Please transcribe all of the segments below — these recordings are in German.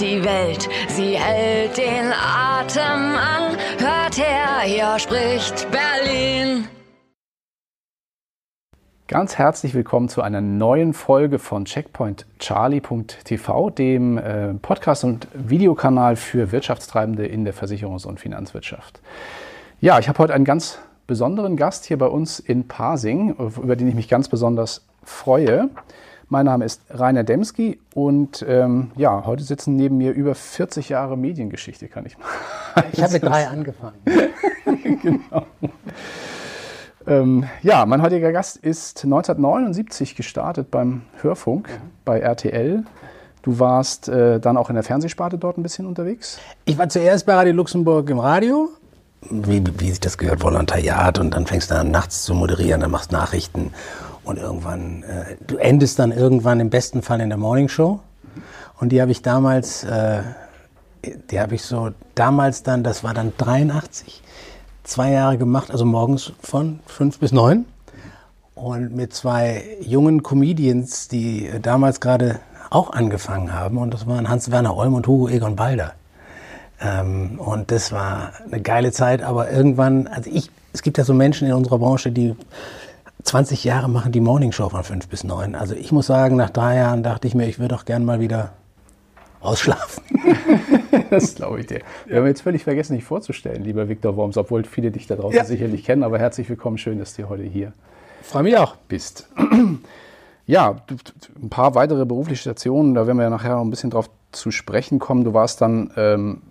die Welt, sie hält den Atem an. Hört her, hier spricht Berlin. Ganz herzlich willkommen zu einer neuen Folge von checkpointcharlie.tv, dem äh, Podcast- und Videokanal für Wirtschaftstreibende in der Versicherungs- und Finanzwirtschaft. Ja, ich habe heute einen ganz besonderen Gast hier bei uns in Pasing, über den ich mich ganz besonders freue. Mein Name ist Rainer Demski und ähm, ja, heute sitzen neben mir über 40 Jahre Mediengeschichte, kann ich mal. Ich habe mit drei angefangen. genau. Ähm, ja, mein heutiger Gast ist 1979 gestartet beim Hörfunk mhm. bei RTL. Du warst äh, dann auch in der Fernsehsparte dort ein bisschen unterwegs? Ich war zuerst bei Radio Luxemburg im Radio. Wie, wie sich das gehört, Volontariat. Und dann fängst du an, nachts zu moderieren, dann machst Nachrichten. Und irgendwann, äh, du endest dann irgendwann im besten Fall in der Morning Show. Und die habe ich damals, äh, die habe ich so damals dann, das war dann 83 zwei Jahre gemacht, also morgens von fünf bis neun. Und mit zwei jungen Comedians, die damals gerade auch angefangen haben. Und das waren Hans-Werner Olm und Hugo Egon Balder. Ähm, und das war eine geile Zeit. Aber irgendwann, also ich, es gibt ja so Menschen in unserer Branche, die 20 Jahre machen die Morningshow von fünf bis neun. Also ich muss sagen, nach drei Jahren dachte ich mir, ich würde doch gern mal wieder ausschlafen. das glaube ich dir. Wir haben jetzt völlig vergessen, dich vorzustellen, lieber Viktor Worms, obwohl viele dich da draußen ja. sicherlich kennen. Aber herzlich willkommen, schön, dass du heute hier Freue mich auch. bist. Ja, ein paar weitere berufliche Stationen, da werden wir ja nachher noch ein bisschen drauf zu sprechen kommen. Du warst dann ähm,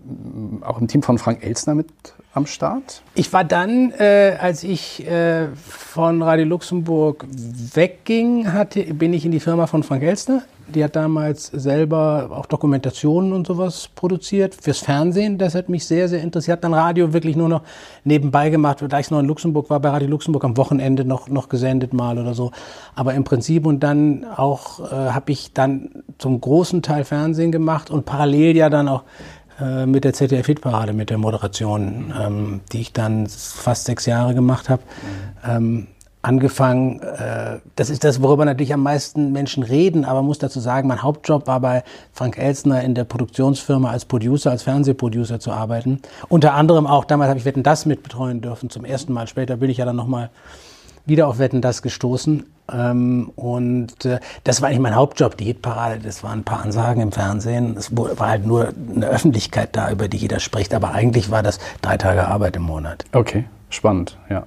auch im Team von Frank Elstner mit am Start? Ich war dann, äh, als ich äh, von Radio Luxemburg wegging, hatte, bin ich in die Firma von Frank Elstner die hat damals selber auch Dokumentationen und sowas produziert fürs Fernsehen. Das hat mich sehr, sehr interessiert. Dann Radio wirklich nur noch nebenbei gemacht, da ich noch in Luxemburg war, bei Radio Luxemburg am Wochenende noch, noch gesendet mal oder so. Aber im Prinzip und dann auch äh, habe ich dann zum großen Teil Fernsehen gemacht und parallel ja dann auch äh, mit der ZDF-Hitparade, mit der Moderation, ähm, die ich dann fast sechs Jahre gemacht habe. Mhm. Ähm, angefangen, äh, das ist das, worüber natürlich am meisten Menschen reden, aber muss dazu sagen, mein Hauptjob war bei Frank Elsner in der Produktionsfirma als Producer, als Fernsehproducer zu arbeiten. Unter anderem auch, damals habe ich Wetten, das mitbetreuen dürfen, zum ersten Mal. Später bin ich ja dann nochmal wieder auf Wetten, das gestoßen. Ähm, und äh, das war eigentlich mein Hauptjob, die Hitparade. Das waren ein paar Ansagen im Fernsehen. Es war halt nur eine Öffentlichkeit da, über die jeder spricht. Aber eigentlich war das drei Tage Arbeit im Monat. Okay, spannend, ja.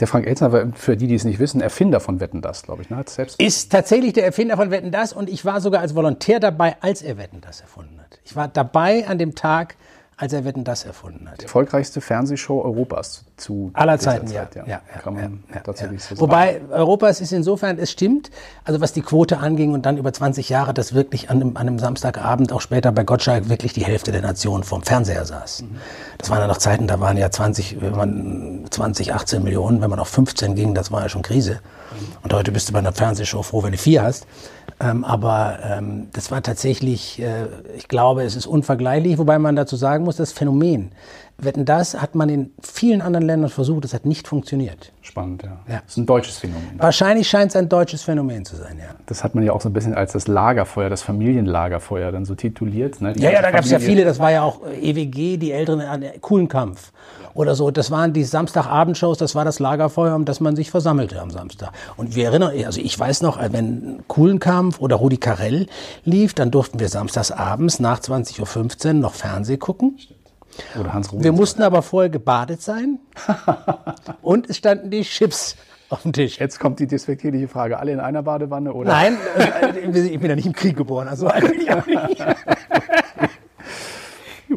Der Frank Elzner war, für die, die es nicht wissen, Erfinder von Wetten Das, glaube ich. Ne? selbst ist tatsächlich der Erfinder von Wetten Das und ich war sogar als Volontär dabei, als er Wetten Das erfunden hat. Ich war dabei an dem Tag, als er Wetten das erfunden hat. Die erfolgreichste Fernsehshow Europas zu aller Zeiten, Zeit, ja. ja. ja. Kann man ja, tatsächlich so sagen. Wobei Europas ist insofern, es stimmt, also was die Quote anging und dann über 20 Jahre, dass wirklich an einem, an einem Samstagabend, auch später bei Gottschalk, wirklich die Hälfte der Nation vorm Fernseher saß. Mhm. Das waren ja noch Zeiten, da waren ja 20, wenn man 20, 18 Millionen, wenn man auf 15 ging, das war ja schon Krise. Mhm. Und heute bist du bei einer Fernsehshow froh, wenn du vier hast. Ähm, aber ähm, das war tatsächlich, äh, ich glaube, es ist unvergleichlich, wobei man dazu sagen muss, das Phänomen. Wetten, das hat man in vielen anderen Ländern versucht, das hat nicht funktioniert. Spannend, ja. ja. Das ist ein deutsches Phänomen. Wahrscheinlich scheint es ein deutsches Phänomen zu sein, ja. Das hat man ja auch so ein bisschen als das Lagerfeuer, das Familienlagerfeuer dann so tituliert. Ne? ja, ja, da gab es ja viele, das war ja auch EWG, die Älteren, äh, coolen Kampf oder so. Das waren die Samstagabendshows, das war das Lagerfeuer, um das man sich versammelte am Samstag. Und wir erinnern, also ich weiß noch, wenn Kuhlenkampf oder Rudi Carell lief, dann durften wir samstags abends nach 20.15 Uhr noch Fernseh gucken. Oder Hans Wir mussten aber vorher gebadet sein und es standen die Chips auf dem Tisch. Jetzt kommt die despektierliche Frage. Alle in einer Badewanne oder? Nein, äh, ich bin ja nicht im Krieg geboren. Also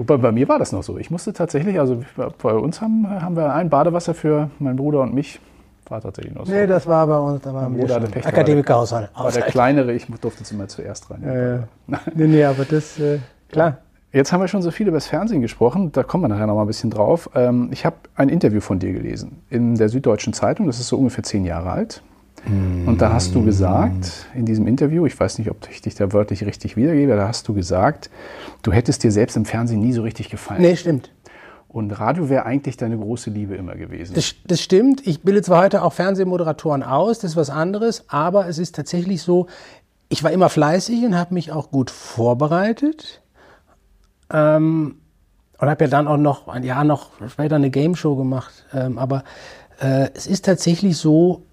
Bei, bei, mir war das noch so. Ich musste tatsächlich, also bei uns haben, haben wir ein Badewasser für meinen Bruder und mich. War tatsächlich noch so. Nee, das war bei uns. Da war mein Bruder hatte Akademikerhaushalt. War der kleinere, ich durfte es immer zuerst rein. Ja, ja. nee, nee, aber das, äh, klar. Jetzt haben wir schon so viel über das Fernsehen gesprochen, da kommen wir nachher noch mal ein bisschen drauf. Ähm, ich habe ein Interview von dir gelesen in der Süddeutschen Zeitung, das ist so ungefähr zehn Jahre alt. Und da hast du gesagt, in diesem Interview, ich weiß nicht, ob ich dich da wörtlich richtig wiedergebe, da hast du gesagt, du hättest dir selbst im Fernsehen nie so richtig gefallen. Nee, stimmt. Und Radio wäre eigentlich deine große Liebe immer gewesen. Das, das, stimmt. Ich bilde zwar heute auch Fernsehmoderatoren aus, das ist was anderes, aber es ist tatsächlich so, ich war immer fleißig und habe mich auch gut vorbereitet. Ähm, und habe ja dann auch noch ein Jahr noch später eine Game Show gemacht. Ähm, aber äh, es ist tatsächlich so,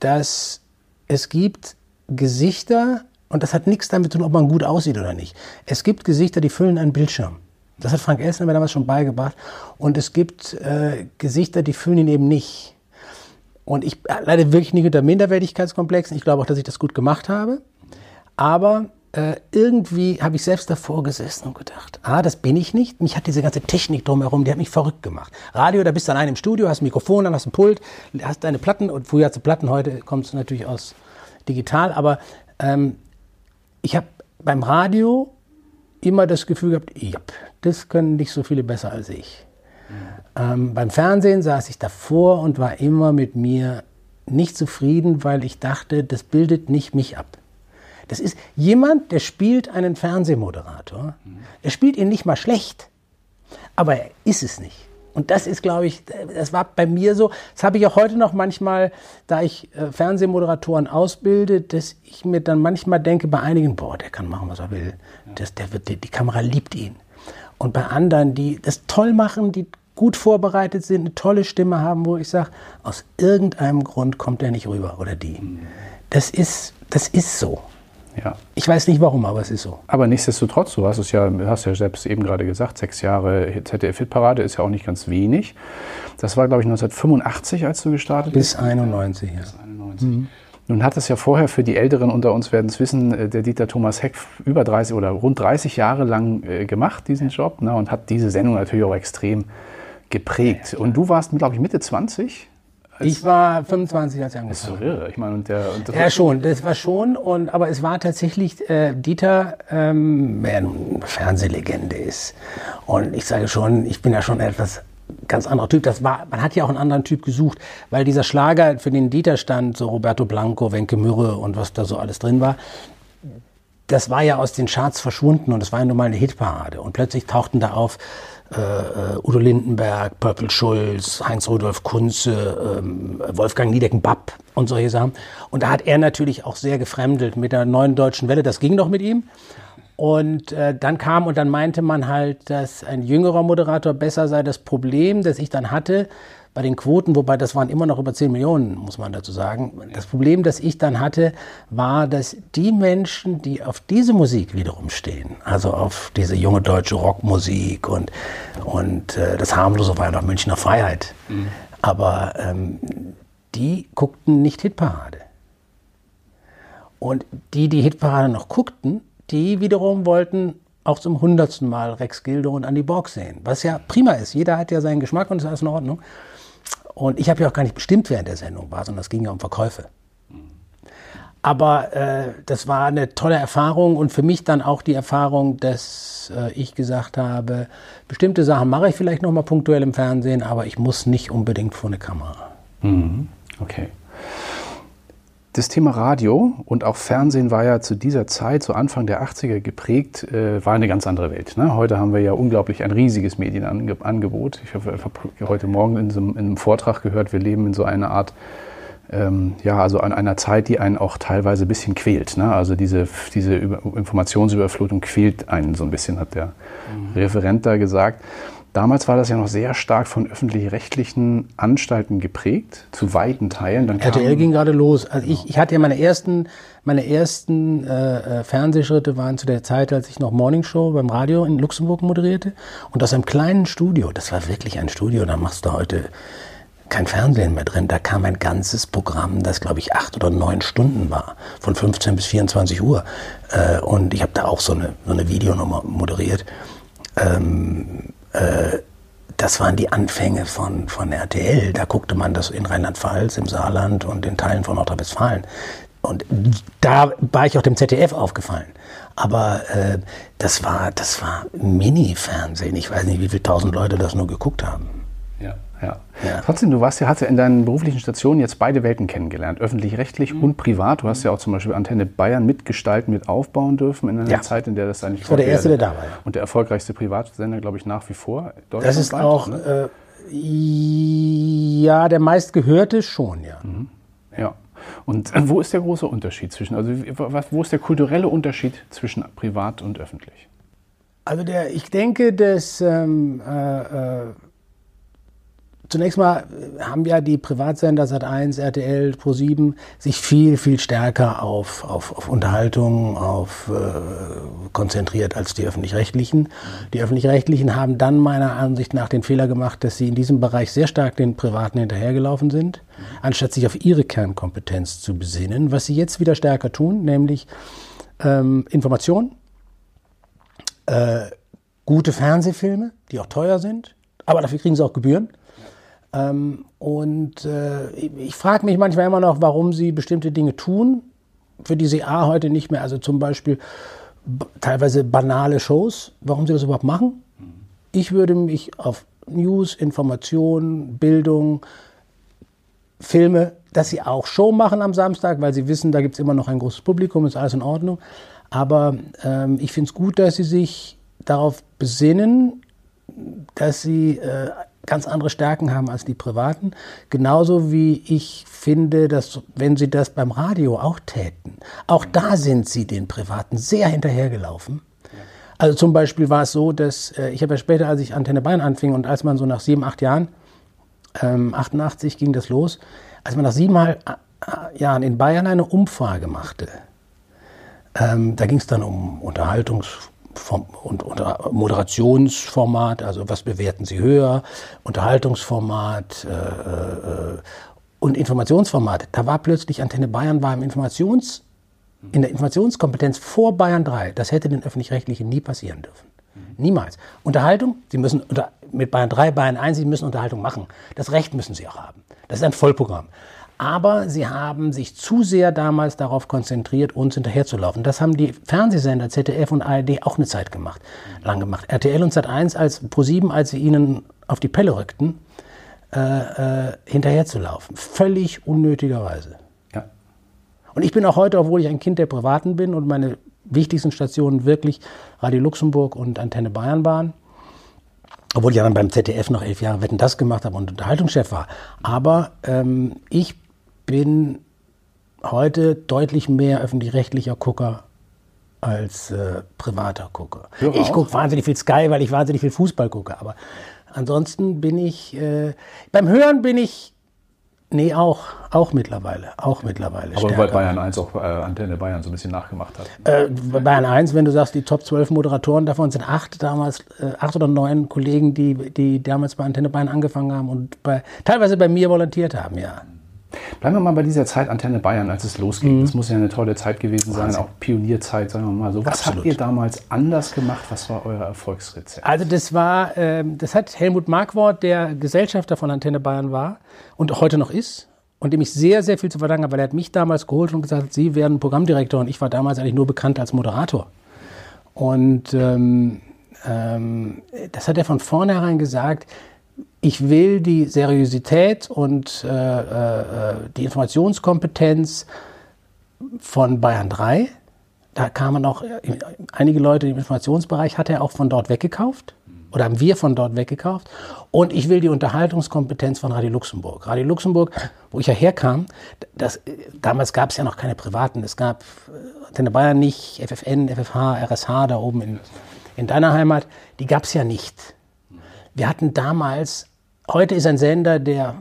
dass es gibt Gesichter, und das hat nichts damit zu tun, ob man gut aussieht oder nicht. Es gibt Gesichter, die füllen einen Bildschirm. Das hat Frank Elsner mir damals schon beigebracht. Und es gibt äh, Gesichter, die füllen ihn eben nicht. Und ich leide wirklich nicht unter Minderwertigkeitskomplexen. Ich glaube auch, dass ich das gut gemacht habe. Aber äh, irgendwie habe ich selbst davor gesessen und gedacht, ah, das bin ich nicht. Mich hat diese ganze Technik drumherum, die hat mich verrückt gemacht. Radio, da bist du allein im Studio, hast ein Mikrofon, dann hast ein Pult, hast deine Platten und früher hast du Platten, heute kommst du natürlich aus digital. Aber ähm, ich habe beim Radio immer das Gefühl gehabt, ja, das können nicht so viele besser als ich. Mhm. Ähm, beim Fernsehen saß ich davor und war immer mit mir nicht zufrieden, weil ich dachte, das bildet nicht mich ab. Das ist jemand, der spielt einen Fernsehmoderator. Er spielt ihn nicht mal schlecht, aber er ist es nicht. Und das ist, glaube ich, das war bei mir so. Das habe ich auch heute noch manchmal, da ich äh, Fernsehmoderatoren ausbilde, dass ich mir dann manchmal denke, bei einigen, boah, der kann machen, was er will. Das, der wird, die, die Kamera liebt ihn. Und bei anderen, die das toll machen, die gut vorbereitet sind, eine tolle Stimme haben, wo ich sage, aus irgendeinem Grund kommt der nicht rüber oder die. Das ist, das ist so. Ja. Ich weiß nicht warum, aber es ist so. Aber nichtsdestotrotz, du hast es ja, hast ja selbst eben gerade gesagt, sechs Jahre ZDF-Hitparade ist ja auch nicht ganz wenig. Das war, glaube ich, 1985, als du gestartet Bis bist. 91, ja. Bis 91. Mhm. Nun hat es ja vorher für die Älteren unter uns werden es wissen, äh, der Dieter Thomas Heck über 30 oder rund 30 Jahre lang äh, gemacht, diesen Job, ne, und hat diese Sendung natürlich auch extrem geprägt. Und du warst, glaube ich, Mitte 20? Ich war 25, als ich angefangen. Das ist so irre. Ich meine, und der, und ja, schon, das war schon. Und, aber es war tatsächlich äh, Dieter, ähm, der eine Fernsehlegende ist. Und ich sage schon, ich bin ja schon etwas ganz anderer Typ. Das war, man hat ja auch einen anderen Typ gesucht, weil dieser Schlager, für den Dieter stand, so Roberto Blanco, Wenke Mürre und was da so alles drin war, das war ja aus den Charts verschwunden und es war ja nun mal eine Hitparade. Und plötzlich tauchten da auf äh, äh, Udo Lindenberg, Purple Schulz, Heinz-Rudolf Kunze, ähm, Wolfgang Niedecken-Bapp und solche Sachen. Und da hat er natürlich auch sehr gefremdelt mit der neuen deutschen Welle. Das ging doch mit ihm. Und äh, dann kam und dann meinte man halt, dass ein jüngerer Moderator besser sei. Das Problem, das ich dann hatte, bei den Quoten, wobei das waren immer noch über 10 Millionen, muss man dazu sagen. Das Problem, das ich dann hatte, war, dass die Menschen, die auf diese Musik wiederum stehen, also auf diese junge deutsche Rockmusik und, und äh, das harmlose war ja noch Münchner Freiheit, mhm. aber ähm, die guckten nicht Hitparade. Und die, die Hitparade noch guckten, die wiederum wollten auch zum hundertsten Mal Rex Gildo und Andy Borg sehen, was ja prima ist. Jeder hat ja seinen Geschmack und ist alles in Ordnung. Und ich habe ja auch gar nicht bestimmt, in der Sendung war, sondern es ging ja um Verkäufe. Aber äh, das war eine tolle Erfahrung und für mich dann auch die Erfahrung, dass äh, ich gesagt habe, bestimmte Sachen mache ich vielleicht noch mal punktuell im Fernsehen, aber ich muss nicht unbedingt vor eine Kamera. Mhm. Okay. Das Thema Radio und auch Fernsehen war ja zu dieser Zeit, so Anfang der 80er geprägt, äh, war eine ganz andere Welt. Ne? Heute haben wir ja unglaublich ein riesiges Medienangebot. Ich habe hab heute Morgen in, so, in, einem Vortrag gehört, wir leben in so einer Art, ähm, ja, also an einer Zeit, die einen auch teilweise ein bisschen quält. Ne? Also diese, diese Informationsüberflutung quält einen so ein bisschen, hat der mhm. Referent da gesagt. Damals war das ja noch sehr stark von öffentlich-rechtlichen Anstalten geprägt, zu weiten Teilen. Dann RTL ging gerade los. Also genau. ich, ich hatte ja meine ersten, meine ersten äh, äh, Fernsehschritte waren zu der Zeit, als ich noch Morning Show beim Radio in Luxemburg moderierte. Und aus einem kleinen Studio, das war wirklich ein Studio, da machst du heute kein Fernsehen mehr drin. Da kam ein ganzes Programm, das glaube ich acht oder neun Stunden war, von 15 bis 24 Uhr. Äh, und ich habe da auch so eine, so eine Videonummer moderiert. Ähm, äh, das waren die Anfänge von, von RTL. Da guckte man das in Rheinland-Pfalz, im Saarland und in Teilen von Nordrhein-Westfalen. Und da war ich auch dem ZDF aufgefallen. Aber äh, das war, das war Mini-Fernsehen. Ich weiß nicht, wie viele tausend Leute das nur geguckt haben. Ja. Trotzdem, du warst ja, hast ja in deinen beruflichen Stationen jetzt beide Welten kennengelernt, öffentlich-rechtlich mhm. und privat. Du hast ja auch zum Beispiel Antenne Bayern mitgestalten, mit aufbauen dürfen in einer ja. Zeit, in der das eigentlich war. der erste, der da war. Ja. Und der erfolgreichste Privatsender, glaube ich, nach wie vor. Das ist auch, ne? äh, ja, der meistgehörte schon, ja. Mhm. Ja. Und äh, wo ist der große Unterschied zwischen, also wo ist der kulturelle Unterschied zwischen privat und öffentlich? Also der, ich denke, dass ähm, äh, äh, Zunächst mal haben ja die Privatsender Sat1, RTL, Pro7 sich viel, viel stärker auf, auf, auf Unterhaltung auf, äh, konzentriert als die Öffentlich-Rechtlichen. Die Öffentlich-Rechtlichen haben dann meiner Ansicht nach den Fehler gemacht, dass sie in diesem Bereich sehr stark den Privaten hinterhergelaufen sind, anstatt sich auf ihre Kernkompetenz zu besinnen, was sie jetzt wieder stärker tun, nämlich ähm, Information, äh, gute Fernsehfilme, die auch teuer sind, aber dafür kriegen sie auch Gebühren ähm, und äh, ich frage mich manchmal immer noch, warum sie bestimmte Dinge tun, für die sie A heute nicht mehr, also zum Beispiel teilweise banale Shows, warum sie das überhaupt machen. Ich würde mich auf News, Information, Bildung, Filme, dass sie auch Show machen am Samstag, weil sie wissen, da gibt es immer noch ein großes Publikum, ist alles in Ordnung. Aber ähm, ich finde es gut, dass sie sich darauf besinnen, dass sie äh, ganz andere Stärken haben als die privaten. Genauso wie ich finde, dass wenn sie das beim Radio auch täten, auch da sind sie den Privaten sehr hinterhergelaufen. Also zum Beispiel war es so, dass äh, ich habe ja später, als ich Antenne Bayern anfing und als man so nach sieben, acht Jahren, ähm, 88 ging das los, als man nach sieben äh, Jahren in Bayern eine Umfrage machte, ähm, da ging es dann um Unterhaltungs und, und Moderationsformat, also was bewerten Sie höher, Unterhaltungsformat äh, äh, und Informationsformat. Da war plötzlich Antenne Bayern war im Informations, in der Informationskompetenz vor Bayern 3. Das hätte den Öffentlich-Rechtlichen nie passieren dürfen. Niemals. Unterhaltung, Sie müssen unter, mit Bayern 3, Bayern 1, Sie müssen Unterhaltung machen. Das Recht müssen Sie auch haben. Das ist ein Vollprogramm. Aber sie haben sich zu sehr damals darauf konzentriert, uns hinterherzulaufen. Das haben die Fernsehsender ZDF und ARD auch eine Zeit gemacht, lang gemacht. RTL und Sat1 als Pro7, als sie ihnen auf die Pelle rückten, äh, äh, hinterherzulaufen. Völlig unnötigerweise. Ja. Und ich bin auch heute, obwohl ich ein Kind der Privaten bin und meine wichtigsten Stationen wirklich Radio Luxemburg und Antenne Bayern waren, obwohl ich ja dann beim ZDF noch elf Jahre Wetten das gemacht habe und Unterhaltungschef war. Aber ähm, ich bin heute deutlich mehr öffentlich-rechtlicher Gucker als äh, privater Gucker. Höre ich gucke wahnsinnig viel Sky, weil ich wahnsinnig viel Fußball gucke. Aber ansonsten bin ich, äh, beim Hören bin ich, nee, auch, auch mittlerweile, auch mittlerweile. Aber stärker. weil Bayern 1 auch äh, Antenne Bayern so ein bisschen nachgemacht hat. Äh, bei Bayern 1, wenn du sagst, die Top 12 Moderatoren, davon sind acht damals, äh, acht oder neun Kollegen, die, die damals bei Antenne Bayern angefangen haben und bei, teilweise bei mir volontiert haben, ja. Bleiben wir mal bei dieser Zeit Antenne Bayern, als es losging. Mhm. Das muss ja eine tolle Zeit gewesen sein, Wahnsinn. auch Pionierzeit, sagen wir mal so. Was Absolut. habt ihr damals anders gemacht? Was war euer Erfolgsrezept? Also das war, äh, das hat Helmut Markwort, der Gesellschafter von Antenne Bayern war und heute noch ist und dem ich sehr, sehr viel zu verdanken habe, weil er hat mich damals geholt und gesagt, Sie werden Programmdirektor und ich war damals eigentlich nur bekannt als Moderator. Und ähm, ähm, das hat er von vornherein gesagt, ich will die Seriosität und äh, äh, die Informationskompetenz von Bayern 3. Da kamen auch einige Leute im Informationsbereich, hat er auch von dort weggekauft oder haben wir von dort weggekauft. Und ich will die Unterhaltungskompetenz von Radio Luxemburg. Radio Luxemburg, wo ich ja herkam, das, damals gab es ja noch keine privaten. Es gab äh, Antenne Bayern nicht, FFN, FFH, RSH da oben in, in deiner Heimat. Die gab es ja nicht. Wir hatten damals Heute ist ein Sender, der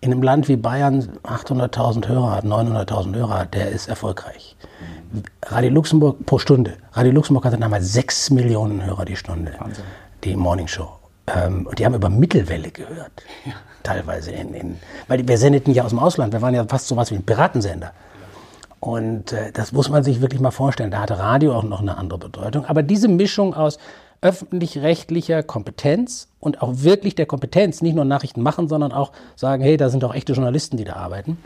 in einem Land wie Bayern 800.000 Hörer hat, 900.000 Hörer hat, der ist erfolgreich. Radio Luxemburg pro Stunde. Radio Luxemburg hatte damals 6 Millionen Hörer die Stunde, Wahnsinn. die Morning Show. Ähm, und die haben über Mittelwelle gehört, ja. teilweise. In, in, weil wir sendeten ja aus dem Ausland, wir waren ja fast so was wie ein Piratensender. Und äh, das muss man sich wirklich mal vorstellen. Da hatte Radio auch noch eine andere Bedeutung. Aber diese Mischung aus öffentlich-rechtlicher Kompetenz und auch wirklich der Kompetenz, nicht nur Nachrichten machen, sondern auch sagen, hey, da sind auch echte Journalisten, die da arbeiten.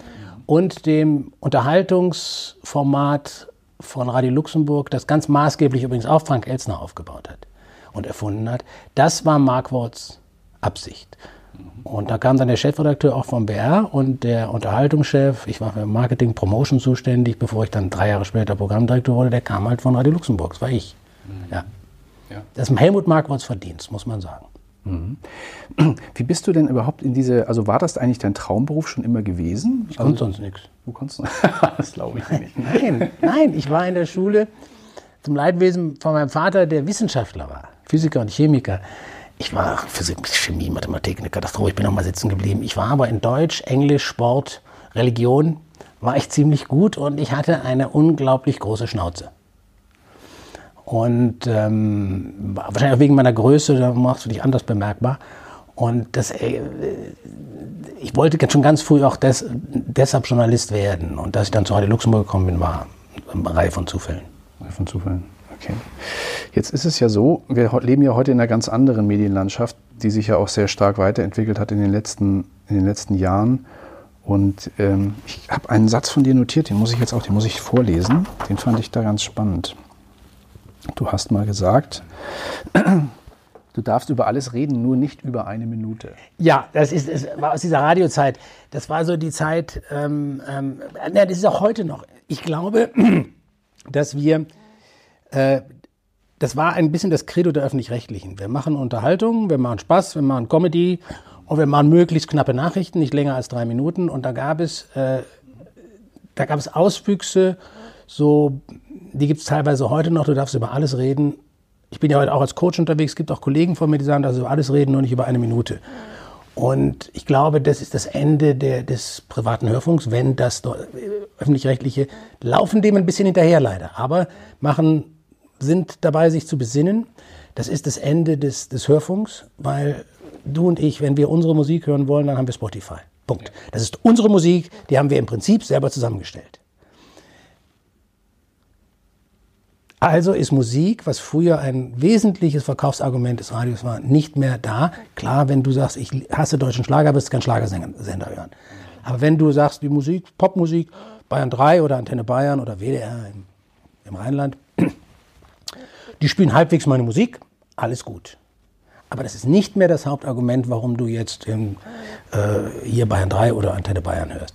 Und dem Unterhaltungsformat von Radio Luxemburg, das ganz maßgeblich übrigens auch Frank Elsner aufgebaut hat und erfunden hat, das war Markworts Absicht. Und da kam dann der Chefredakteur auch vom BR und der Unterhaltungschef, ich war für Marketing, Promotion zuständig, bevor ich dann drei Jahre später Programmdirektor wurde, der kam halt von Radio Luxemburg, das war ich. Ja. Ja. Das ist Helmut Markwurz Verdienst, muss man sagen. Mhm. Wie bist du denn überhaupt in diese, also war das eigentlich dein Traumberuf schon immer gewesen? Ich konnte also, sonst nichts. Du konntest Das glaube ich nicht. nein, nein, ich war in der Schule zum Leidwesen von meinem Vater, der Wissenschaftler war, Physiker und Chemiker. Ich war Physik, Chemie, Mathematik, eine Katastrophe. Ich bin noch mal sitzen geblieben. Ich war aber in Deutsch, Englisch, Sport, Religion war ich ziemlich gut und ich hatte eine unglaublich große Schnauze. Und ähm, wahrscheinlich auch wegen meiner Größe, da machst du dich anders bemerkbar. Und das, äh, ich wollte schon ganz früh auch des, deshalb Journalist werden. Und dass ich dann zu Radio Luxemburg gekommen bin, war eine Reihe von Zufällen. Reihe von Zufällen, okay. Jetzt ist es ja so, wir leben ja heute in einer ganz anderen Medienlandschaft, die sich ja auch sehr stark weiterentwickelt hat in den letzten, in den letzten Jahren. Und ähm, ich habe einen Satz von dir notiert, den muss ich jetzt auch, den muss ich vorlesen. Den fand ich da ganz spannend. Du hast mal gesagt, du darfst über alles reden, nur nicht über eine Minute. Ja, das, ist, das war aus dieser Radiozeit. Das war so die Zeit, ähm, ähm, das ist auch heute noch. Ich glaube, dass wir, äh, das war ein bisschen das Credo der Öffentlich-Rechtlichen. Wir machen Unterhaltung, wir machen Spaß, wir machen Comedy und wir machen möglichst knappe Nachrichten, nicht länger als drei Minuten. Und da gab es, äh, da gab es Auswüchse, so, die gibt es teilweise heute noch. Du darfst über alles reden. Ich bin ja heute auch als Coach unterwegs. Es gibt auch Kollegen von mir, die sagen, dass über alles reden, nur nicht über eine Minute. Und ich glaube, das ist das Ende der, des privaten Hörfunks, wenn das öffentlich-rechtliche laufen dem ein bisschen hinterher leider, aber machen, sind dabei, sich zu besinnen. Das ist das Ende des, des Hörfunks, weil du und ich, wenn wir unsere Musik hören wollen, dann haben wir Spotify. Punkt. Das ist unsere Musik, die haben wir im Prinzip selber zusammengestellt. Also ist Musik, was früher ein wesentliches Verkaufsargument des Radios war, nicht mehr da. Klar, wenn du sagst, ich hasse deutschen Schlager, wirst du keinen Schlagersender hören. Aber wenn du sagst, die Musik, Popmusik, Bayern 3 oder Antenne Bayern oder WDR im, im Rheinland, die spielen halbwegs meine Musik, alles gut. Aber das ist nicht mehr das Hauptargument, warum du jetzt im, äh, hier Bayern 3 oder Antenne Bayern hörst.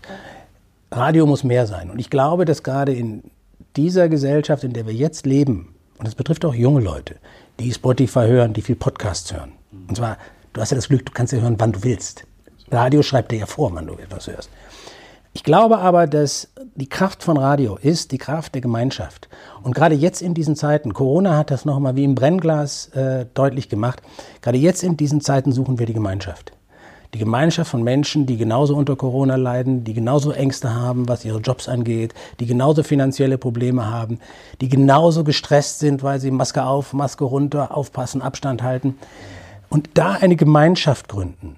Radio muss mehr sein. Und ich glaube, dass gerade in dieser Gesellschaft, in der wir jetzt leben, und das betrifft auch junge Leute, die Spotify hören, die viel Podcasts hören. Und zwar, du hast ja das Glück, du kannst ja hören, wann du willst. Radio schreibt dir ja vor, wann du etwas hörst. Ich glaube aber, dass die Kraft von Radio ist die Kraft der Gemeinschaft. Und gerade jetzt in diesen Zeiten, Corona hat das nochmal wie im Brennglas äh, deutlich gemacht, gerade jetzt in diesen Zeiten suchen wir die Gemeinschaft die Gemeinschaft von Menschen, die genauso unter Corona leiden, die genauso Ängste haben, was ihre Jobs angeht, die genauso finanzielle Probleme haben, die genauso gestresst sind, weil sie Maske auf, Maske runter, aufpassen, Abstand halten. Und da eine Gemeinschaft gründen.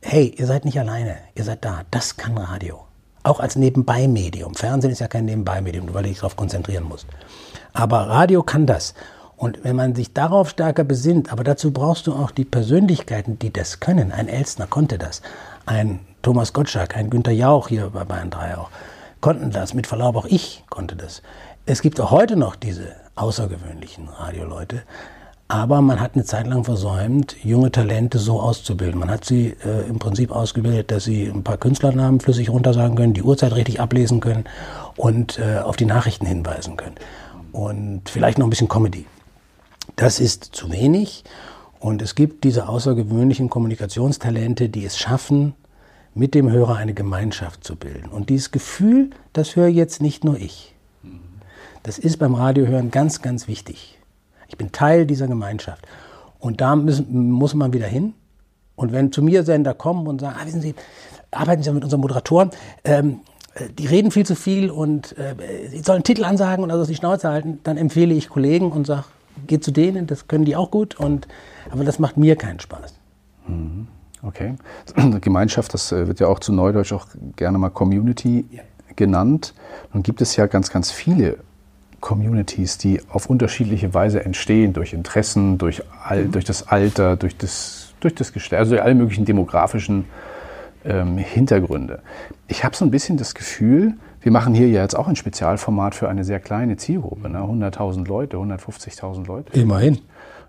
Hey, ihr seid nicht alleine, ihr seid da. Das kann Radio. Auch als Nebenbei-Medium. Fernsehen ist ja kein Nebenbei-Medium, weil du dich darauf konzentrieren musst. Aber Radio kann das. Und wenn man sich darauf stärker besinnt, aber dazu brauchst du auch die Persönlichkeiten, die das können. Ein Elstner konnte das. Ein Thomas Gottschalk, ein Günter Jauch hier bei Bayern 3 auch, konnten das. Mit Verlaub auch ich konnte das. Es gibt auch heute noch diese außergewöhnlichen Radioleute. Aber man hat eine Zeit lang versäumt, junge Talente so auszubilden. Man hat sie äh, im Prinzip ausgebildet, dass sie ein paar Künstlernamen flüssig runtersagen können, die Uhrzeit richtig ablesen können und äh, auf die Nachrichten hinweisen können. Und vielleicht noch ein bisschen Comedy. Das ist zu wenig. Und es gibt diese außergewöhnlichen Kommunikationstalente, die es schaffen, mit dem Hörer eine Gemeinschaft zu bilden. Und dieses Gefühl, das höre jetzt nicht nur ich. Das ist beim Radiohören ganz, ganz wichtig. Ich bin Teil dieser Gemeinschaft. Und da müssen, muss man wieder hin. Und wenn zu mir Sender kommen und sagen, ah, wissen Sie, arbeiten Sie mit unseren Moderatoren, ähm, äh, die reden viel zu viel und äh, sie sollen Titel ansagen und also die Schnauze halten, dann empfehle ich Kollegen und sage, geh zu denen, das können die auch gut, und, aber das macht mir keinen Spaß. Mhm. Okay. Gemeinschaft, das äh, wird ja auch zu Neudeutsch auch gerne mal Community ja. genannt. Nun gibt es ja ganz, ganz viele Communities, die auf unterschiedliche Weise entstehen, durch Interessen, durch, Al mhm. durch das Alter, durch das, durch das Geschlecht, also alle möglichen demografischen ähm, Hintergründe. Ich habe so ein bisschen das Gefühl, wir machen hier ja jetzt auch ein Spezialformat für eine sehr kleine Zielgruppe, ne? 100.000 Leute, 150.000 Leute. Immerhin.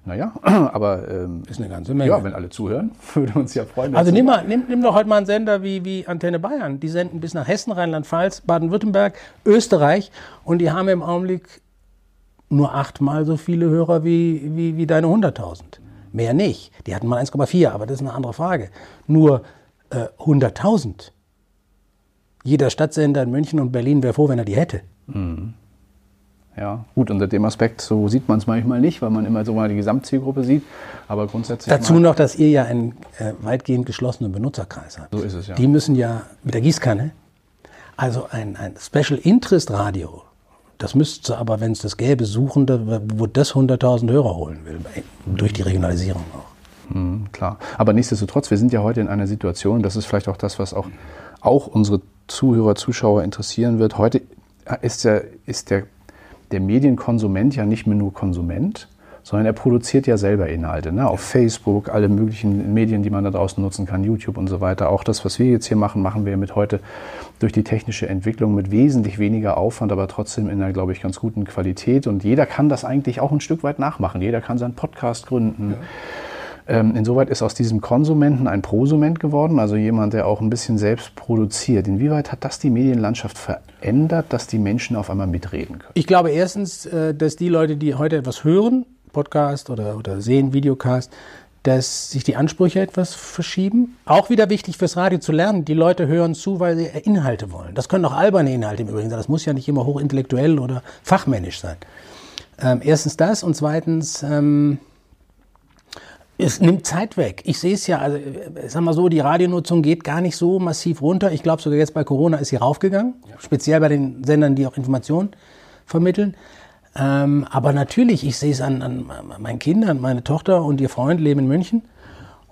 Naja, aber ähm, ist eine ganze Menge. Ja, wenn alle zuhören, würde uns ja freuen. Also nimm, mal, nimm, nimm doch heute mal einen Sender wie, wie Antenne Bayern. Die senden bis nach Hessen, Rheinland-Pfalz, Baden-Württemberg, Österreich und die haben im Augenblick nur achtmal so viele Hörer wie, wie, wie deine 100.000. Mehr nicht. Die hatten mal 1,4, aber das ist eine andere Frage. Nur äh, 100.000 jeder Stadtsender in München und Berlin wäre froh, wenn er die hätte. Mhm. Ja, gut, unter dem Aspekt, so sieht man es manchmal nicht, weil man immer so mal die Gesamtzielgruppe sieht. Aber grundsätzlich. Dazu noch, dass ihr ja einen äh, weitgehend geschlossenen Benutzerkreis habt. So ist es, ja. Die müssen ja mit der Gießkanne, also ein, ein Special Interest Radio, das müsste aber, wenn es das gäbe, suchen, wo das 100.000 Hörer holen will, durch die Regionalisierung auch. Mhm, klar. Aber nichtsdestotrotz, wir sind ja heute in einer Situation, das ist vielleicht auch das, was auch, auch unsere Zuhörer, Zuschauer interessieren wird. Heute ist der, ist der, der Medienkonsument ja nicht mehr nur Konsument, sondern er produziert ja selber Inhalte. Ne? Auf Facebook, alle möglichen Medien, die man da draußen nutzen kann, YouTube und so weiter. Auch das, was wir jetzt hier machen, machen wir mit heute durch die technische Entwicklung mit wesentlich weniger Aufwand, aber trotzdem in einer, glaube ich, ganz guten Qualität. Und jeder kann das eigentlich auch ein Stück weit nachmachen. Jeder kann seinen Podcast gründen. Ja. Ähm, insoweit ist aus diesem Konsumenten ein Prosument geworden, also jemand, der auch ein bisschen selbst produziert. Inwieweit hat das die Medienlandschaft verändert, dass die Menschen auf einmal mitreden können? Ich glaube erstens, äh, dass die Leute, die heute etwas hören, Podcast oder, oder sehen, Videocast, dass sich die Ansprüche etwas verschieben. Auch wieder wichtig fürs Radio zu lernen. Die Leute hören zu, weil sie Inhalte wollen. Das können auch alberne Inhalte im Übrigen sein. Das muss ja nicht immer hochintellektuell oder fachmännisch sein. Ähm, erstens das und zweitens, ähm, es nimmt Zeit weg. Ich sehe es ja, also ich sag mal so, die Radionutzung geht gar nicht so massiv runter. Ich glaube sogar jetzt bei Corona ist sie raufgegangen, ja. speziell bei den Sendern, die auch Informationen vermitteln. Ähm, aber natürlich, ich sehe es an, an meinen Kindern, meine Tochter und ihr Freund leben in München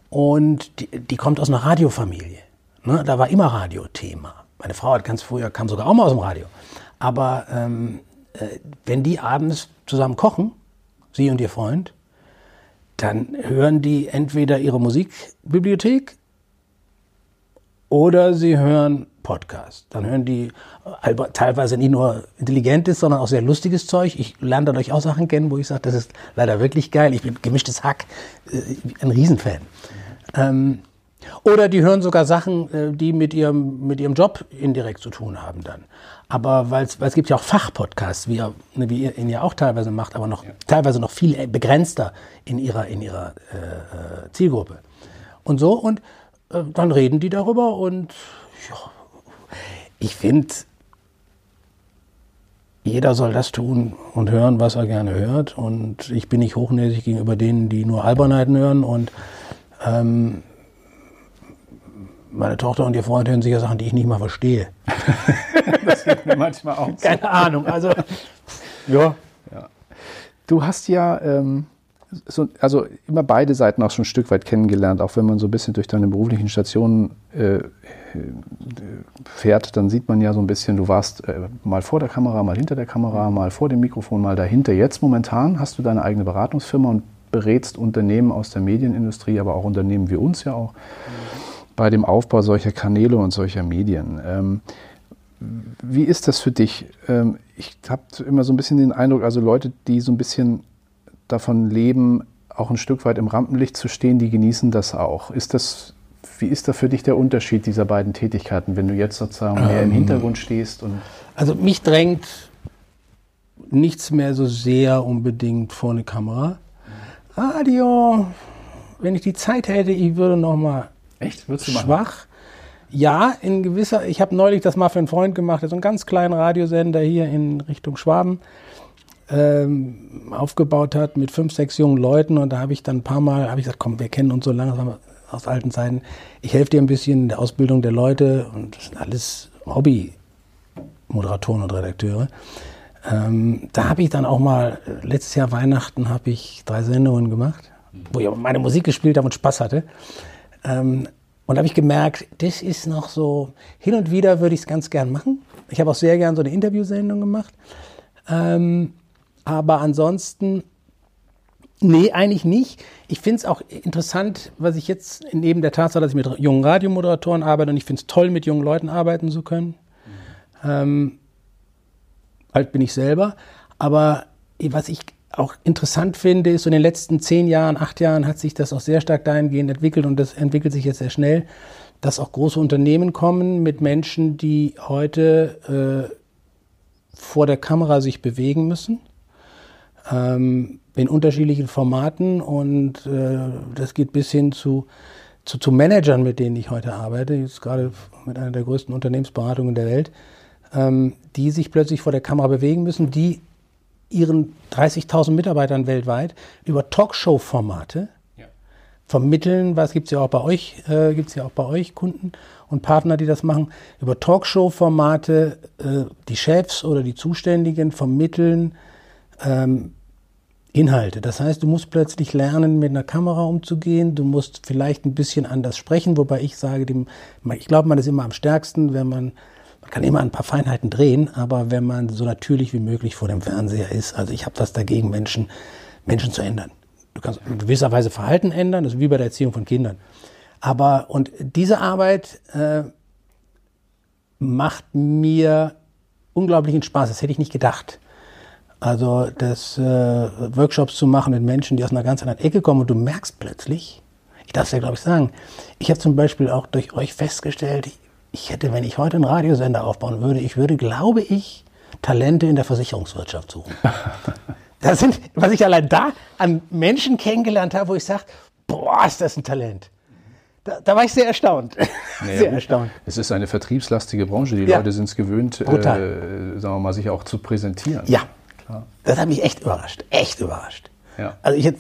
und die, die kommt aus einer Radiofamilie. Ne? Da war immer Radio-Thema. Meine Frau hat ganz früher, kam sogar auch mal aus dem Radio. Aber ähm, äh, wenn die abends zusammen kochen, sie und ihr Freund, dann hören die entweder ihre Musikbibliothek oder sie hören Podcast. Dann hören die äh, teilweise nicht nur intelligentes, sondern auch sehr lustiges Zeug. Ich lerne dadurch auch Sachen kennen, wo ich sage, das ist leider wirklich geil. Ich bin gemischtes Hack, äh, ein Riesenfan. Mhm. Oder die hören sogar Sachen, äh, die mit ihrem, mit ihrem Job indirekt zu tun haben dann. Aber weil es gibt ja auch Fachpodcasts, wie, ne, wie ihr ihn ja auch teilweise macht, aber noch ja. teilweise noch viel begrenzter in ihrer, in ihrer äh, äh, Zielgruppe. Und so, und äh, dann reden die darüber und ja, ich finde, jeder soll das tun und hören, was er gerne hört. Und ich bin nicht hochnäsig gegenüber denen, die nur Albernheiten hören. Und ähm, meine Tochter und ihr Freund hören sicher Sachen, die ich nicht mal verstehe. das geht mir manchmal auch. Keine Ahnung. Also, ja. ja. Du hast ja ähm, so, also immer beide Seiten auch schon ein Stück weit kennengelernt, auch wenn man so ein bisschen durch deine beruflichen Stationen äh, fährt, dann sieht man ja so ein bisschen, du warst äh, mal vor der Kamera, mal hinter der Kamera, mal vor dem Mikrofon, mal dahinter. Jetzt momentan hast du deine eigene Beratungsfirma und berätst Unternehmen aus der Medienindustrie, aber auch Unternehmen wie uns ja auch, bei dem Aufbau solcher Kanäle und solcher Medien. Ähm, wie ist das für dich? Ähm, ich habe immer so ein bisschen den Eindruck, also Leute, die so ein bisschen davon leben, auch ein Stück weit im Rampenlicht zu stehen, die genießen das auch. Ist das, wie ist da für dich der Unterschied dieser beiden Tätigkeiten, wenn du jetzt sozusagen mehr im ähm, Hintergrund stehst? Und also mich drängt nichts mehr so sehr unbedingt vor eine Kamera. Radio, wenn ich die Zeit hätte, ich würde noch mal Echt? Würdest du machen? schwach. Ja, in gewisser. Ich habe neulich das mal für einen Freund gemacht, der so einen ganz kleinen Radiosender hier in Richtung Schwaben ähm, aufgebaut hat mit fünf, sechs jungen Leuten und da habe ich dann ein paar Mal, habe ich gesagt, komm, wir kennen uns so lange aus alten Zeiten. Ich helfe dir ein bisschen in der Ausbildung der Leute und das sind alles Hobby-Moderatoren und Redakteure. Ähm, da habe ich dann auch mal, letztes Jahr Weihnachten habe ich drei Sendungen gemacht, wo ich meine Musik gespielt habe und Spaß hatte. Ähm, und da habe ich gemerkt, das ist noch so, hin und wieder würde ich es ganz gern machen. Ich habe auch sehr gern so eine Interviewsendung gemacht. Ähm, aber ansonsten, nee, eigentlich nicht. Ich finde es auch interessant, was ich jetzt neben der Tatsache, dass ich mit jungen Radiomoderatoren arbeite und ich finde es toll, mit jungen Leuten arbeiten zu können. Mhm. Ähm, alt bin ich selber. Aber was ich auch interessant finde, ist, so in den letzten zehn Jahren, acht Jahren hat sich das auch sehr stark dahingehend entwickelt und das entwickelt sich jetzt sehr schnell, dass auch große Unternehmen kommen mit Menschen, die heute äh, vor der Kamera sich bewegen müssen ähm, in unterschiedlichen Formaten und äh, das geht bis hin zu, zu, zu, Managern, mit denen ich heute arbeite, jetzt gerade mit einer der größten Unternehmensberatungen der Welt, ähm, die sich plötzlich vor der Kamera bewegen müssen, die ihren 30.000 Mitarbeitern weltweit über Talkshow-Formate ja. vermitteln, was gibt's ja auch bei euch, äh, gibt's ja auch bei euch Kunden und Partner, die das machen, über Talkshow-Formate äh, die Chefs oder die Zuständigen vermitteln ähm, Inhalte. Das heißt, du musst plötzlich lernen, mit einer Kamera umzugehen. Du musst vielleicht ein bisschen anders sprechen, wobei ich sage, dem, ich glaube, man ist immer am stärksten, wenn man, man kann immer ein paar Feinheiten drehen, aber wenn man so natürlich wie möglich vor dem Fernseher ist. Also ich habe was dagegen, Menschen, Menschen zu ändern. Du kannst in gewisser Weise Verhalten ändern, das ist wie bei der Erziehung von Kindern. Aber, und diese Arbeit äh, macht mir unglaublichen Spaß. Das hätte ich nicht gedacht. Also das äh, Workshops zu machen mit Menschen, die aus einer ganz anderen Ecke kommen und du merkst plötzlich, ich darf es ja glaube ich sagen, ich habe zum Beispiel auch durch euch festgestellt, ich, hätte, wenn ich heute einen Radiosender aufbauen würde, ich würde, glaube ich, Talente in der Versicherungswirtschaft suchen. das sind, was ich allein da an Menschen kennengelernt habe, wo ich sage, boah, ist das ein Talent. Da, da, war ich sehr erstaunt. Naja, sehr erstaunt. Es ist eine vertriebslastige Branche. Die ja. Leute sind es gewöhnt, äh, sagen wir mal, sich auch zu präsentieren. Ja, ja. Das hat mich echt überrascht. Echt überrascht. Ja. Also ich hätte,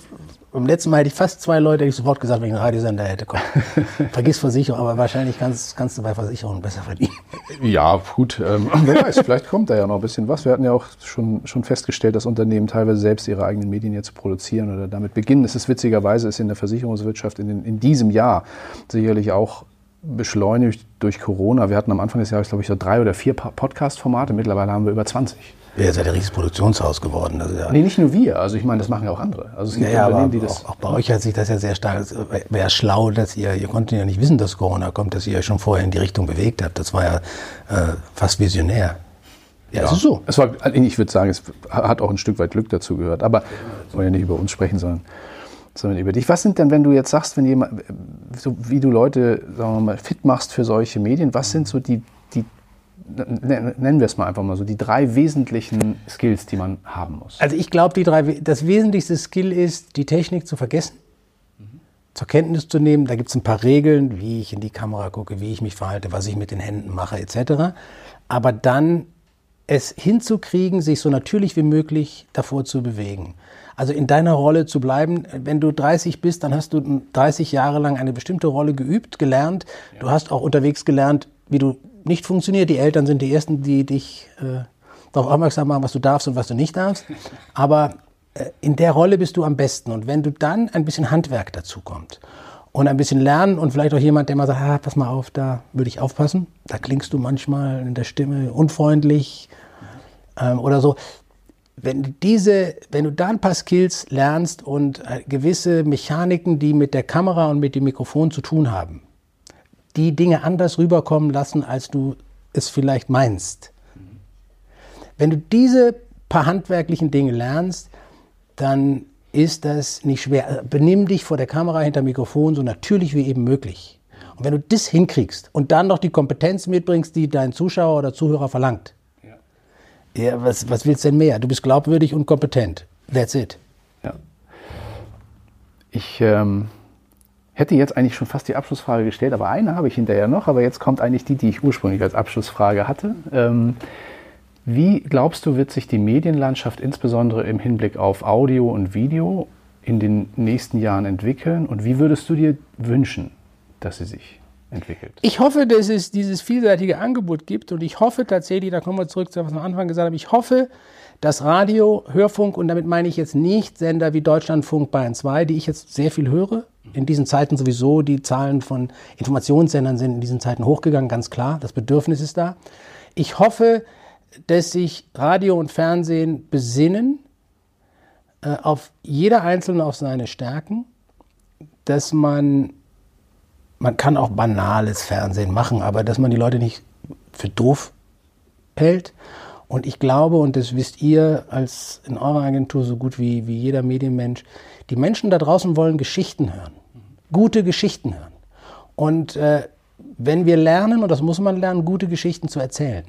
beim letzten Mal hätte ich fast zwei Leute hätte ich sofort gesagt, wenn ich einen Radiosender hätte, komm, vergiss Versicherung, aber wahrscheinlich kannst, kannst du bei Versicherungen besser verdienen. Ja, gut, ähm, wer weiß, vielleicht kommt da ja noch ein bisschen was. Wir hatten ja auch schon, schon festgestellt, dass Unternehmen teilweise selbst ihre eigenen Medien jetzt produzieren oder damit beginnen. Es ist witzigerweise, ist in der Versicherungswirtschaft in, den, in diesem Jahr sicherlich auch beschleunigt durch Corona. Wir hatten am Anfang des Jahres, glaube ich, so drei oder vier Podcast-Formate. Mittlerweile haben wir über 20. Wir sind ja ein richtiges Produktionshaus geworden. Das ja nee, nicht nur wir. Also ich meine, das machen ja auch andere. Also es gibt ja, Unternehmen, die das. Auch, auch, bei euch hat sich das ja sehr stark. Wäre schlau, dass ihr, ihr konntet ja nicht wissen, dass Corona kommt, dass ihr euch schon vorher in die Richtung bewegt habt. Das war ja äh, fast visionär. Ja, ja, es ist so. Es war, ich würde sagen, es hat auch ein Stück weit Glück dazu gehört. Aber wir wollen ja nicht über uns sprechen, sondern, sondern über dich. Was sind denn, wenn du jetzt sagst, wenn jemand, so wie du Leute, sagen wir mal, fit machst für solche Medien, was sind so die nennen wir es mal einfach mal so, die drei wesentlichen Skills, die man haben muss? Also ich glaube, das wesentlichste Skill ist, die Technik zu vergessen, zur Kenntnis zu nehmen. Da gibt es ein paar Regeln, wie ich in die Kamera gucke, wie ich mich verhalte, was ich mit den Händen mache, etc. Aber dann es hinzukriegen, sich so natürlich wie möglich davor zu bewegen. Also in deiner Rolle zu bleiben. Wenn du 30 bist, dann hast du 30 Jahre lang eine bestimmte Rolle geübt, gelernt. Ja. Du hast auch unterwegs gelernt, wie du nicht funktioniert. Die Eltern sind die Ersten, die dich äh, darauf aufmerksam machen, was du darfst und was du nicht darfst. Aber äh, in der Rolle bist du am besten. Und wenn du dann ein bisschen Handwerk dazu kommt und ein bisschen lernen und vielleicht auch jemand, der mal sagt, ah, pass mal auf, da würde ich aufpassen. Da klingst du manchmal in der Stimme unfreundlich ähm, oder so. Wenn du diese, wenn du da ein paar Skills lernst und äh, gewisse Mechaniken, die mit der Kamera und mit dem Mikrofon zu tun haben, die Dinge anders rüberkommen lassen, als du es vielleicht meinst. Wenn du diese paar handwerklichen Dinge lernst, dann ist das nicht schwer. Benimm dich vor der Kamera hinter Mikrofon so natürlich wie eben möglich. Und wenn du das hinkriegst und dann noch die Kompetenz mitbringst, die dein Zuschauer oder Zuhörer verlangt, ja, ja was, was willst du denn mehr? Du bist glaubwürdig und kompetent. That's it. Ja. Ich ähm, hätte jetzt eigentlich schon fast die Abschlussfrage gestellt, aber eine habe ich hinterher noch, aber jetzt kommt eigentlich die, die ich ursprünglich als Abschlussfrage hatte. Ähm, wie glaubst du, wird sich die Medienlandschaft insbesondere im Hinblick auf Audio und Video in den nächsten Jahren entwickeln und wie würdest du dir wünschen, dass sie sich entwickelt? Ich hoffe, dass es dieses vielseitige Angebot gibt und ich hoffe tatsächlich, da kommen wir zurück zu was wir am Anfang gesagt haben, ich hoffe, dass Radio, Hörfunk, und damit meine ich jetzt nicht Sender wie Deutschlandfunk Bayern 2, die ich jetzt sehr viel höre, in diesen Zeiten sowieso, die Zahlen von Informationssendern sind in diesen Zeiten hochgegangen, ganz klar, das Bedürfnis ist da. Ich hoffe, dass sich Radio und Fernsehen besinnen, äh, auf jeder Einzelne auf seine Stärken, dass man, man kann auch banales Fernsehen machen, aber dass man die Leute nicht für doof hält und ich glaube, und das wisst ihr als in eurer Agentur so gut wie, wie jeder Medienmensch, die Menschen da draußen wollen Geschichten hören. Gute Geschichten hören. Und äh, wenn wir lernen, und das muss man lernen, gute Geschichten zu erzählen.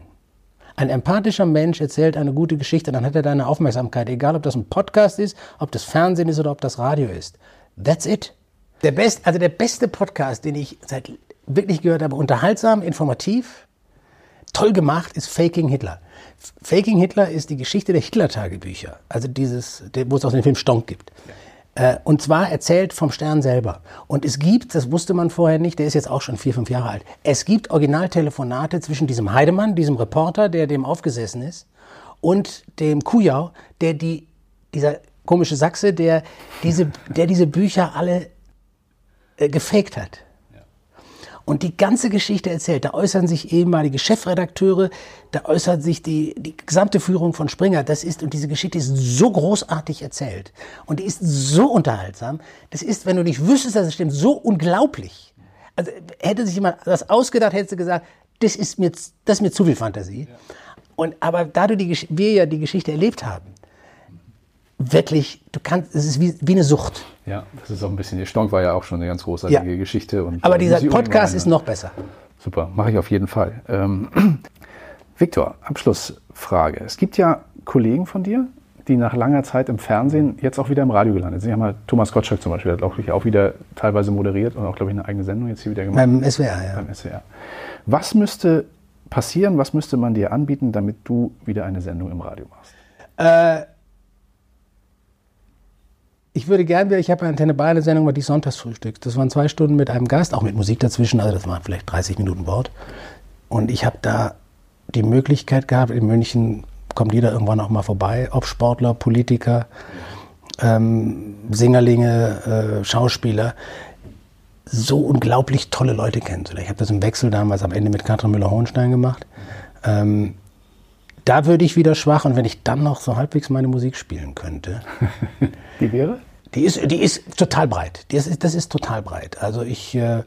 Ein empathischer Mensch erzählt eine gute Geschichte, dann hat er deine Aufmerksamkeit, egal ob das ein Podcast ist, ob das Fernsehen ist oder ob das Radio ist. That's it. Der best, also der beste Podcast, den ich seit wirklich gehört habe, unterhaltsam, informativ, toll gemacht ist Faking Hitler. Faking Hitler ist die Geschichte der Hitler-Tagebücher, also dieses, wo es auch den Film Stonk gibt. Äh, und zwar erzählt vom Stern selber. Und es gibt, das wusste man vorher nicht, der ist jetzt auch schon vier, fünf Jahre alt, es gibt Originaltelefonate zwischen diesem Heidemann, diesem Reporter, der dem aufgesessen ist, und dem Kujau, der die, dieser komische Sachse, der diese, der diese Bücher alle äh, gefaked hat und die ganze Geschichte erzählt. Da äußern sich ehemalige Chefredakteure, da äußert sich die, die gesamte Führung von Springer. Das ist, und diese Geschichte ist so großartig erzählt. Und die ist so unterhaltsam. Das ist, wenn du nicht wüsstest, dass es stimmt, so unglaublich. Also hätte sich jemand das ausgedacht, hätte sie gesagt, das ist mir, das ist mir zu viel Fantasie. Und, aber da du die, wir ja die Geschichte erlebt haben, wirklich, du kannst, es ist wie, wie eine Sucht. Ja, das ist auch ein bisschen, die Stonk war ja auch schon eine ganz großartige ja. Geschichte. Und, Aber äh, dieser Podcast ist noch besser. Super, mache ich auf jeden Fall. Ähm, Viktor, Abschlussfrage. Es gibt ja Kollegen von dir, die nach langer Zeit im Fernsehen jetzt auch wieder im Radio gelandet sind. Haben mal Thomas Gottschalk zum Beispiel, hat auch, auch wieder teilweise moderiert und auch, glaube ich, eine eigene Sendung jetzt hier wieder gemacht. Beim SWR, ja. Beim SWR. Was müsste passieren, was müsste man dir anbieten, damit du wieder eine Sendung im Radio machst? Äh, ich würde gerne ich habe bei Antenne Bayern eine Sendung, war die Sonntagsfrühstück. Das waren zwei Stunden mit einem Gast, auch mit Musik dazwischen, also das waren vielleicht 30 Minuten Wort. Und ich habe da die Möglichkeit gehabt, in München kommt jeder irgendwann auch mal vorbei, ob Sportler, Politiker, ähm, Singerlinge, äh, Schauspieler, so unglaublich tolle Leute kennenzulernen. Ich habe das im Wechsel damals am Ende mit Katrin Müller-Hohenstein gemacht. Ähm, da würde ich wieder schwach und wenn ich dann noch so halbwegs meine Musik spielen könnte. Die wäre? Die ist, die ist total breit. Das ist, das ist total breit. Also ich äh,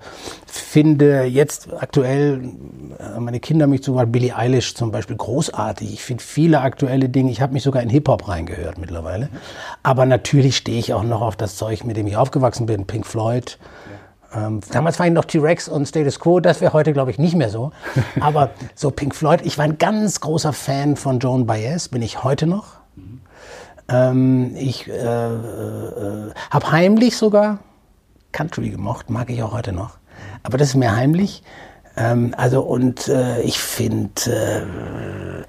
finde jetzt aktuell, äh, meine Kinder mich sogar Billie Eilish zum Beispiel großartig. Ich finde viele aktuelle Dinge. Ich habe mich sogar in Hip-Hop reingehört mittlerweile. Aber natürlich stehe ich auch noch auf das Zeug, mit dem ich aufgewachsen bin. Pink Floyd. Ähm, damals war ich noch T-Rex und Status Quo. Das wäre heute, glaube ich, nicht mehr so. Aber so Pink Floyd. Ich war ein ganz großer Fan von Joan Baez. Bin ich heute noch. Ähm, ich äh, äh, habe heimlich sogar Country gemocht, mag ich auch heute noch. Aber das ist mehr heimlich. Ähm, also und äh, ich finde, äh,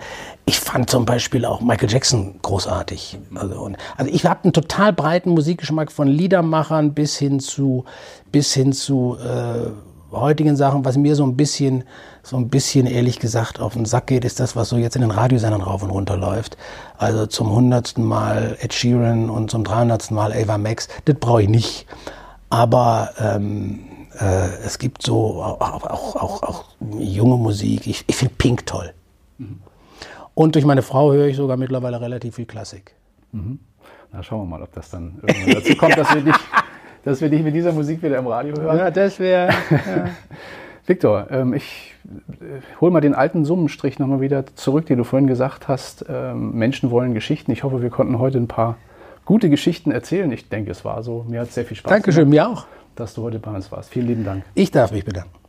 ich fand zum Beispiel auch Michael Jackson großartig. Also, und, also ich habe einen total breiten Musikgeschmack von Liedermachern bis hin zu bis hin zu äh, heutigen Sachen, was mir so ein bisschen, so ein bisschen ehrlich gesagt auf den Sack geht, ist das, was so jetzt in den Radiosendern rauf und runter läuft. Also zum hundertsten Mal Ed Sheeran und zum dreihundertsten Mal Ava Max. Das brauche ich nicht. Aber ähm, äh, es gibt so auch, auch, auch, auch junge Musik. Ich, ich finde Pink toll. Mhm. Und durch meine Frau höre ich sogar mittlerweile relativ viel Klassik. Mhm. Na, schauen wir mal, ob das dann irgendwann dazu kommt, dass wir dich dass wir dich mit dieser Musik wieder im Radio hören. Ja, das wäre. Ja. Viktor, ähm, ich äh, hol mal den alten Summenstrich nochmal wieder zurück, den du vorhin gesagt hast. Ähm, Menschen wollen Geschichten. Ich hoffe, wir konnten heute ein paar gute Geschichten erzählen. Ich denke, es war so. Mir hat sehr viel Spaß Dankeschön, gemacht. Dankeschön, mir auch. Dass du heute bei uns warst. Vielen lieben Dank. Ich darf mich bedanken.